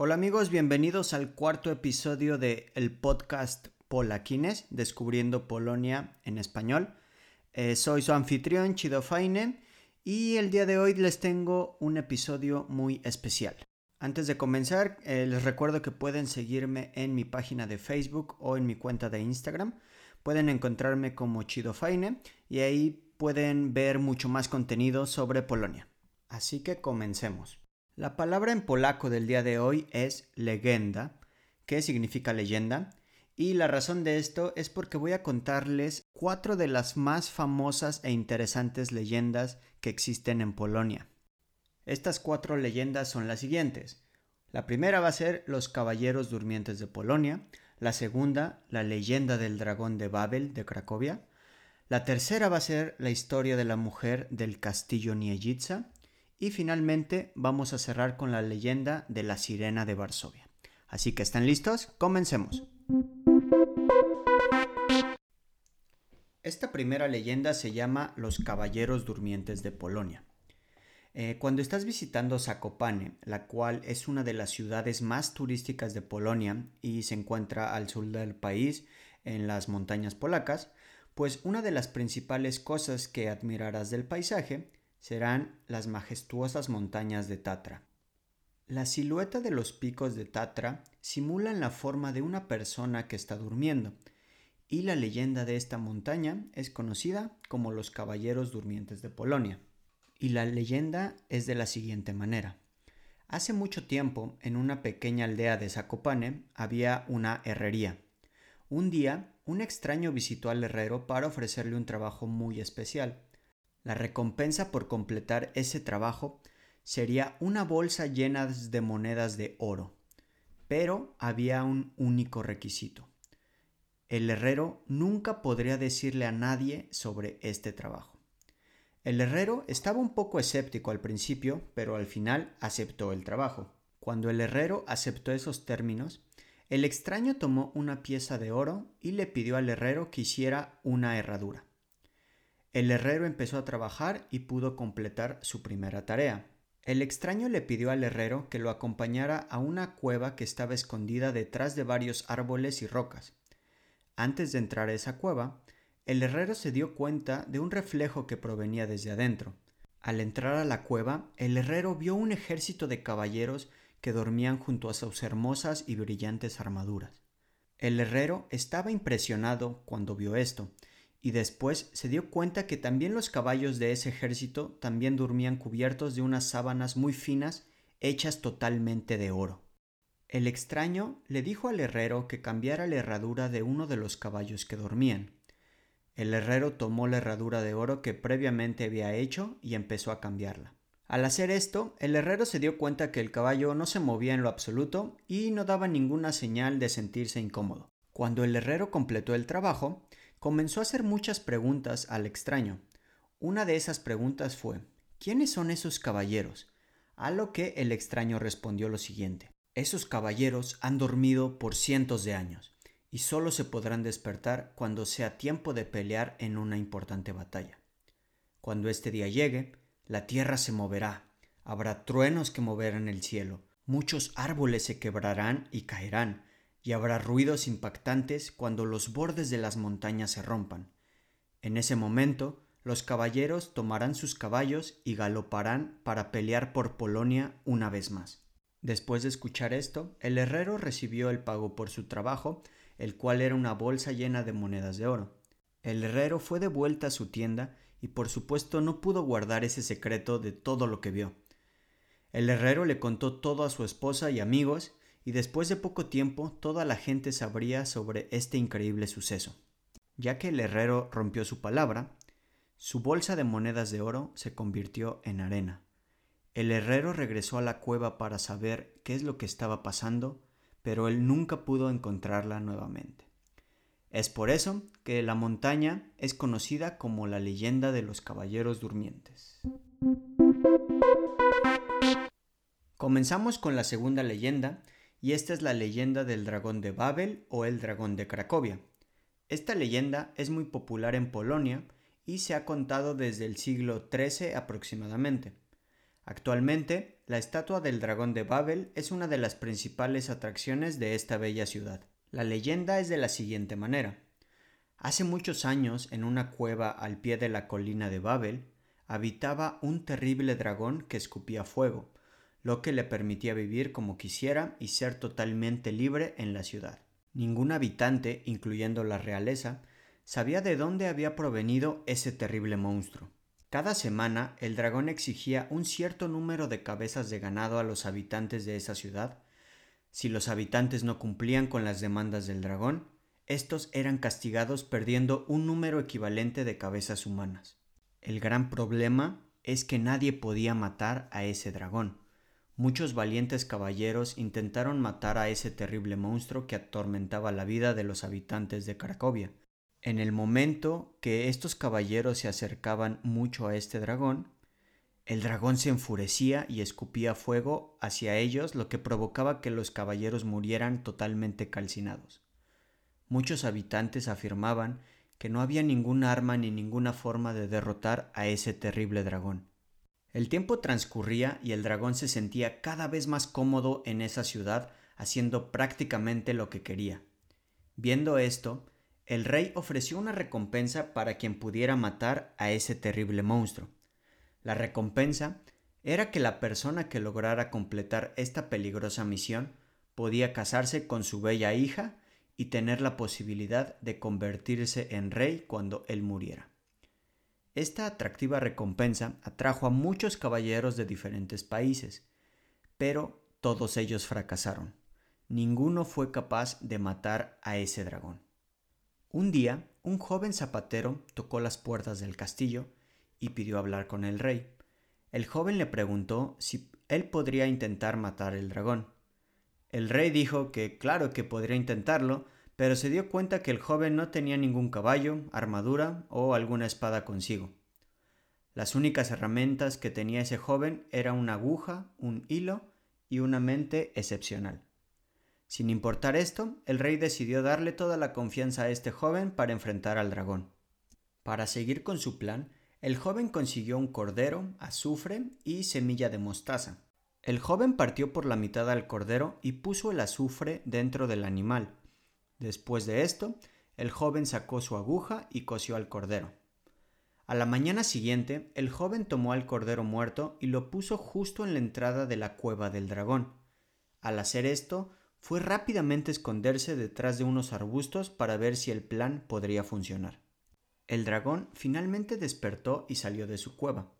Hola amigos, bienvenidos al cuarto episodio de el podcast Polaquines, Descubriendo Polonia en español. Eh, soy su anfitrión Chido Faine y el día de hoy les tengo un episodio muy especial. Antes de comenzar, eh, les recuerdo que pueden seguirme en mi página de Facebook o en mi cuenta de Instagram. Pueden encontrarme como Chido Faine y ahí pueden ver mucho más contenido sobre Polonia. Así que comencemos. La palabra en polaco del día de hoy es legenda, que significa leyenda, y la razón de esto es porque voy a contarles cuatro de las más famosas e interesantes leyendas que existen en Polonia. Estas cuatro leyendas son las siguientes. La primera va a ser los Caballeros Durmientes de Polonia, la segunda, la leyenda del dragón de Babel de Cracovia, la tercera va a ser la historia de la mujer del castillo Niejica y finalmente vamos a cerrar con la leyenda de la sirena de Varsovia. Así que están listos, comencemos. Esta primera leyenda se llama Los Caballeros Durmientes de Polonia. Eh, cuando estás visitando Zakopane, la cual es una de las ciudades más turísticas de Polonia y se encuentra al sur del país, en las montañas polacas, pues una de las principales cosas que admirarás del paisaje serán las majestuosas montañas de Tatra. La silueta de los picos de Tatra simulan la forma de una persona que está durmiendo, y la leyenda de esta montaña es conocida como los Caballeros Durmientes de Polonia. Y la leyenda es de la siguiente manera. Hace mucho tiempo, en una pequeña aldea de Zakopane, había una herrería. Un día, un extraño visitó al herrero para ofrecerle un trabajo muy especial. La recompensa por completar ese trabajo sería una bolsa llena de monedas de oro. Pero había un único requisito el herrero nunca podría decirle a nadie sobre este trabajo. El herrero estaba un poco escéptico al principio, pero al final aceptó el trabajo. Cuando el herrero aceptó esos términos, el extraño tomó una pieza de oro y le pidió al herrero que hiciera una herradura. El herrero empezó a trabajar y pudo completar su primera tarea. El extraño le pidió al herrero que lo acompañara a una cueva que estaba escondida detrás de varios árboles y rocas. Antes de entrar a esa cueva, el herrero se dio cuenta de un reflejo que provenía desde adentro. Al entrar a la cueva, el herrero vio un ejército de caballeros que dormían junto a sus hermosas y brillantes armaduras. El herrero estaba impresionado cuando vio esto, y después se dio cuenta que también los caballos de ese ejército también dormían cubiertos de unas sábanas muy finas hechas totalmente de oro. El extraño le dijo al herrero que cambiara la herradura de uno de los caballos que dormían. El herrero tomó la herradura de oro que previamente había hecho y empezó a cambiarla. Al hacer esto, el herrero se dio cuenta que el caballo no se movía en lo absoluto y no daba ninguna señal de sentirse incómodo. Cuando el herrero completó el trabajo, comenzó a hacer muchas preguntas al extraño. Una de esas preguntas fue ¿Quiénes son esos caballeros? A lo que el extraño respondió lo siguiente esos caballeros han dormido por cientos de años y solo se podrán despertar cuando sea tiempo de pelear en una importante batalla. Cuando este día llegue, la tierra se moverá, habrá truenos que moverán el cielo, muchos árboles se quebrarán y caerán, y habrá ruidos impactantes cuando los bordes de las montañas se rompan. En ese momento, los caballeros tomarán sus caballos y galoparán para pelear por Polonia una vez más. Después de escuchar esto, el herrero recibió el pago por su trabajo, el cual era una bolsa llena de monedas de oro. El herrero fue de vuelta a su tienda y por supuesto no pudo guardar ese secreto de todo lo que vio. El herrero le contó todo a su esposa y amigos, y después de poco tiempo toda la gente sabría sobre este increíble suceso. Ya que el herrero rompió su palabra, su bolsa de monedas de oro se convirtió en arena. El herrero regresó a la cueva para saber qué es lo que estaba pasando, pero él nunca pudo encontrarla nuevamente. Es por eso que la montaña es conocida como la leyenda de los caballeros durmientes. Comenzamos con la segunda leyenda, y esta es la leyenda del dragón de Babel o el dragón de Cracovia. Esta leyenda es muy popular en Polonia y se ha contado desde el siglo XIII aproximadamente. Actualmente, la estatua del dragón de Babel es una de las principales atracciones de esta bella ciudad. La leyenda es de la siguiente manera. Hace muchos años, en una cueva al pie de la colina de Babel, habitaba un terrible dragón que escupía fuego, lo que le permitía vivir como quisiera y ser totalmente libre en la ciudad. Ningún habitante, incluyendo la realeza, sabía de dónde había provenido ese terrible monstruo. Cada semana el dragón exigía un cierto número de cabezas de ganado a los habitantes de esa ciudad. Si los habitantes no cumplían con las demandas del dragón, estos eran castigados perdiendo un número equivalente de cabezas humanas. El gran problema es que nadie podía matar a ese dragón, Muchos valientes caballeros intentaron matar a ese terrible monstruo que atormentaba la vida de los habitantes de Cracovia. En el momento que estos caballeros se acercaban mucho a este dragón, el dragón se enfurecía y escupía fuego hacia ellos, lo que provocaba que los caballeros murieran totalmente calcinados. Muchos habitantes afirmaban que no había ningún arma ni ninguna forma de derrotar a ese terrible dragón. El tiempo transcurría y el dragón se sentía cada vez más cómodo en esa ciudad, haciendo prácticamente lo que quería. Viendo esto, el rey ofreció una recompensa para quien pudiera matar a ese terrible monstruo. La recompensa era que la persona que lograra completar esta peligrosa misión podía casarse con su bella hija y tener la posibilidad de convertirse en rey cuando él muriera. Esta atractiva recompensa atrajo a muchos caballeros de diferentes países, pero todos ellos fracasaron. Ninguno fue capaz de matar a ese dragón. Un día, un joven zapatero tocó las puertas del castillo y pidió hablar con el rey. El joven le preguntó si él podría intentar matar el dragón. El rey dijo que claro que podría intentarlo, pero se dio cuenta que el joven no tenía ningún caballo, armadura o alguna espada consigo. Las únicas herramientas que tenía ese joven era una aguja, un hilo y una mente excepcional. Sin importar esto, el rey decidió darle toda la confianza a este joven para enfrentar al dragón. Para seguir con su plan, el joven consiguió un cordero, azufre y semilla de mostaza. El joven partió por la mitad al cordero y puso el azufre dentro del animal, Después de esto, el joven sacó su aguja y cosió al cordero. A la mañana siguiente, el joven tomó al cordero muerto y lo puso justo en la entrada de la cueva del dragón. Al hacer esto, fue rápidamente esconderse detrás de unos arbustos para ver si el plan podría funcionar. El dragón finalmente despertó y salió de su cueva.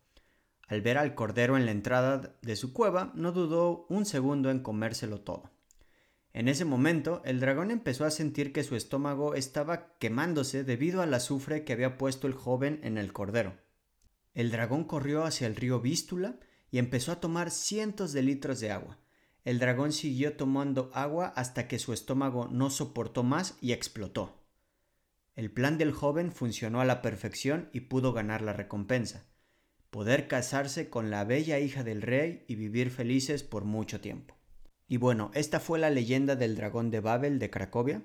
Al ver al cordero en la entrada de su cueva, no dudó un segundo en comérselo todo. En ese momento, el dragón empezó a sentir que su estómago estaba quemándose debido al azufre que había puesto el joven en el cordero. El dragón corrió hacia el río Vístula y empezó a tomar cientos de litros de agua. El dragón siguió tomando agua hasta que su estómago no soportó más y explotó. El plan del joven funcionó a la perfección y pudo ganar la recompensa, poder casarse con la bella hija del rey y vivir felices por mucho tiempo. Y bueno, esta fue la leyenda del dragón de Babel de Cracovia.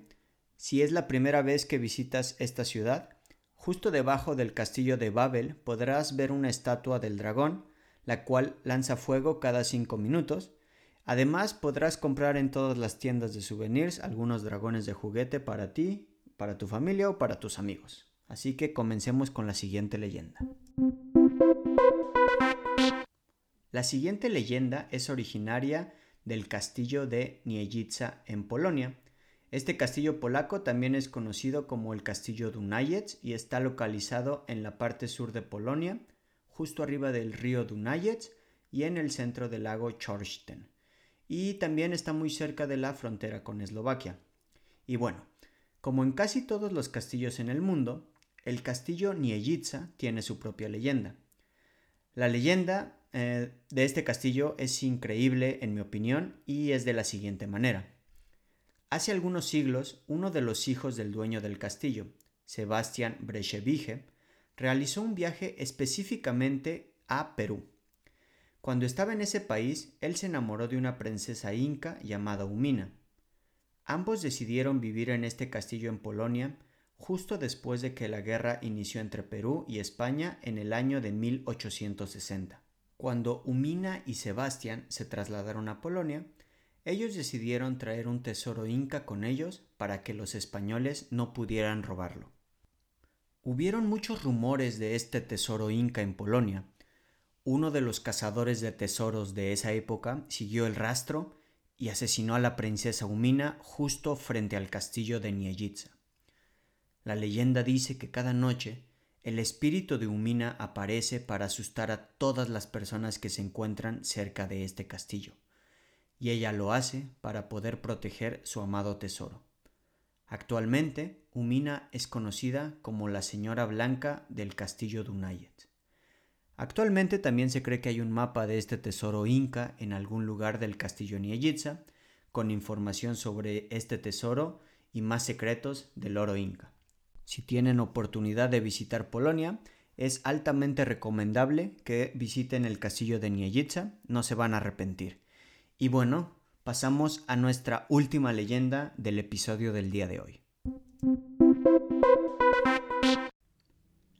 Si es la primera vez que visitas esta ciudad, justo debajo del castillo de Babel podrás ver una estatua del dragón, la cual lanza fuego cada cinco minutos. Además podrás comprar en todas las tiendas de souvenirs algunos dragones de juguete para ti, para tu familia o para tus amigos. Así que comencemos con la siguiente leyenda. La siguiente leyenda es originaria del castillo de Niejica en Polonia. Este castillo polaco también es conocido como el castillo Dunajec y está localizado en la parte sur de Polonia, justo arriba del río Dunajec y en el centro del lago Chorsten. Y también está muy cerca de la frontera con Eslovaquia. Y bueno, como en casi todos los castillos en el mundo, el castillo Niejica tiene su propia leyenda. La leyenda eh, de este castillo es increíble en mi opinión y es de la siguiente manera. Hace algunos siglos, uno de los hijos del dueño del castillo, Sebastián Brechevige, realizó un viaje específicamente a Perú. Cuando estaba en ese país, él se enamoró de una princesa inca llamada Umina. Ambos decidieron vivir en este castillo en Polonia justo después de que la guerra inició entre Perú y España en el año de 1860. Cuando Umina y Sebastián se trasladaron a Polonia, ellos decidieron traer un tesoro inca con ellos para que los españoles no pudieran robarlo. Hubieron muchos rumores de este tesoro inca en Polonia. Uno de los cazadores de tesoros de esa época siguió el rastro y asesinó a la princesa Umina justo frente al castillo de Niejitsa. La leyenda dice que cada noche el espíritu de Umina aparece para asustar a todas las personas que se encuentran cerca de este castillo, y ella lo hace para poder proteger su amado tesoro. Actualmente, Umina es conocida como la Señora Blanca del Castillo de Unayet. Actualmente también se cree que hay un mapa de este tesoro inca en algún lugar del castillo Nieyitza, con información sobre este tesoro y más secretos del oro inca. Si tienen oportunidad de visitar Polonia, es altamente recomendable que visiten el castillo de Nieyitza, no se van a arrepentir. Y bueno, pasamos a nuestra última leyenda del episodio del día de hoy.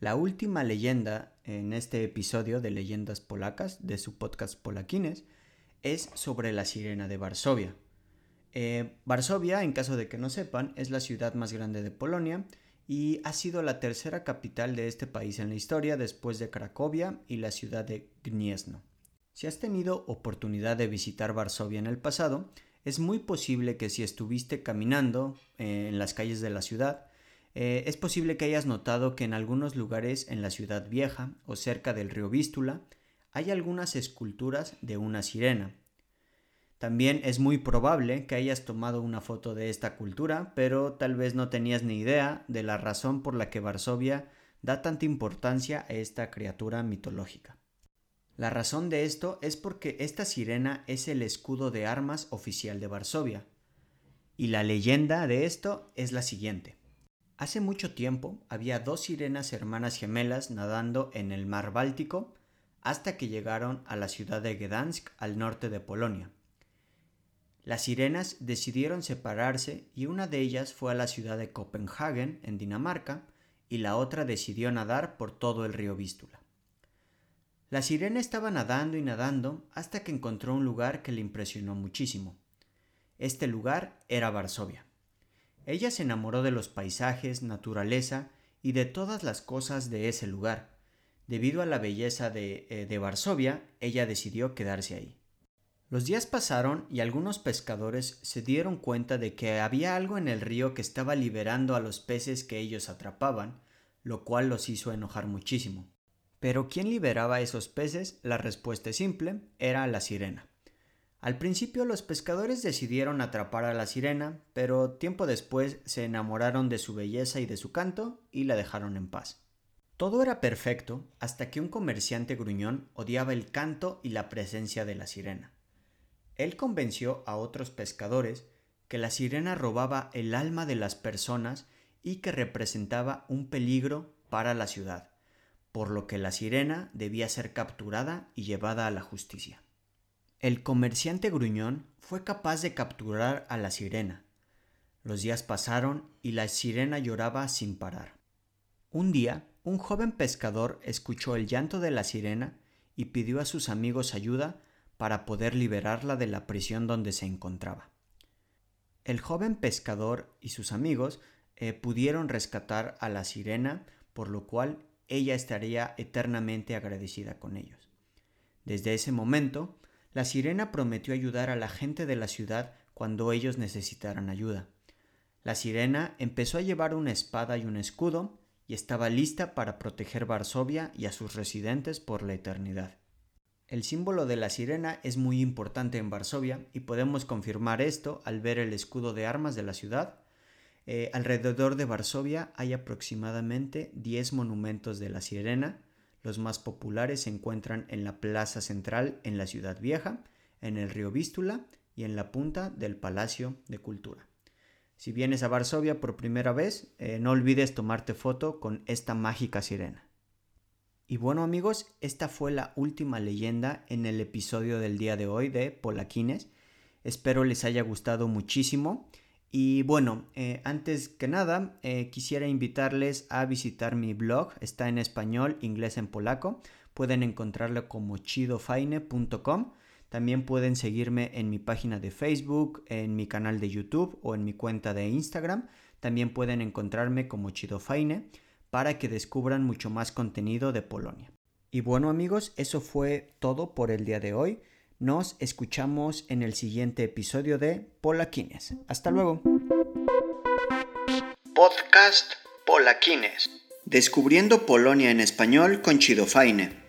La última leyenda en este episodio de Leyendas Polacas de su podcast Polaquines es sobre la sirena de Varsovia. Eh, Varsovia, en caso de que no sepan, es la ciudad más grande de Polonia y ha sido la tercera capital de este país en la historia después de Cracovia y la ciudad de Gniezno. Si has tenido oportunidad de visitar Varsovia en el pasado, es muy posible que si estuviste caminando eh, en las calles de la ciudad, eh, es posible que hayas notado que en algunos lugares en la ciudad vieja o cerca del río Vístula hay algunas esculturas de una sirena, también es muy probable que hayas tomado una foto de esta cultura, pero tal vez no tenías ni idea de la razón por la que Varsovia da tanta importancia a esta criatura mitológica. La razón de esto es porque esta sirena es el escudo de armas oficial de Varsovia. Y la leyenda de esto es la siguiente. Hace mucho tiempo había dos sirenas hermanas gemelas nadando en el mar Báltico hasta que llegaron a la ciudad de Gdansk al norte de Polonia. Las sirenas decidieron separarse y una de ellas fue a la ciudad de Copenhagen, en Dinamarca, y la otra decidió nadar por todo el río Vístula. La sirena estaba nadando y nadando hasta que encontró un lugar que le impresionó muchísimo. Este lugar era Varsovia. Ella se enamoró de los paisajes, naturaleza y de todas las cosas de ese lugar. Debido a la belleza de, eh, de Varsovia, ella decidió quedarse ahí. Los días pasaron y algunos pescadores se dieron cuenta de que había algo en el río que estaba liberando a los peces que ellos atrapaban, lo cual los hizo enojar muchísimo. Pero ¿quién liberaba a esos peces? La respuesta es simple, era la sirena. Al principio los pescadores decidieron atrapar a la sirena, pero tiempo después se enamoraron de su belleza y de su canto y la dejaron en paz. Todo era perfecto hasta que un comerciante gruñón odiaba el canto y la presencia de la sirena. Él convenció a otros pescadores que la sirena robaba el alma de las personas y que representaba un peligro para la ciudad, por lo que la sirena debía ser capturada y llevada a la justicia. El comerciante gruñón fue capaz de capturar a la sirena. Los días pasaron y la sirena lloraba sin parar. Un día, un joven pescador escuchó el llanto de la sirena y pidió a sus amigos ayuda para poder liberarla de la prisión donde se encontraba. El joven pescador y sus amigos eh, pudieron rescatar a la sirena, por lo cual ella estaría eternamente agradecida con ellos. Desde ese momento, la sirena prometió ayudar a la gente de la ciudad cuando ellos necesitaran ayuda. La sirena empezó a llevar una espada y un escudo y estaba lista para proteger Varsovia y a sus residentes por la eternidad. El símbolo de la sirena es muy importante en Varsovia y podemos confirmar esto al ver el escudo de armas de la ciudad. Eh, alrededor de Varsovia hay aproximadamente 10 monumentos de la sirena. Los más populares se encuentran en la plaza central en la ciudad vieja, en el río Vístula y en la punta del Palacio de Cultura. Si vienes a Varsovia por primera vez, eh, no olvides tomarte foto con esta mágica sirena. Y bueno amigos, esta fue la última leyenda en el episodio del día de hoy de Polaquines. Espero les haya gustado muchísimo. Y bueno, eh, antes que nada, eh, quisiera invitarles a visitar mi blog. Está en español, inglés en polaco. Pueden encontrarlo como chidofaine.com. También pueden seguirme en mi página de Facebook, en mi canal de YouTube o en mi cuenta de Instagram. También pueden encontrarme como Chidofaine para que descubran mucho más contenido de Polonia. Y bueno amigos, eso fue todo por el día de hoy. Nos escuchamos en el siguiente episodio de Polaquines. Hasta luego. Podcast Polaquines. Descubriendo Polonia en español con Chidofaine.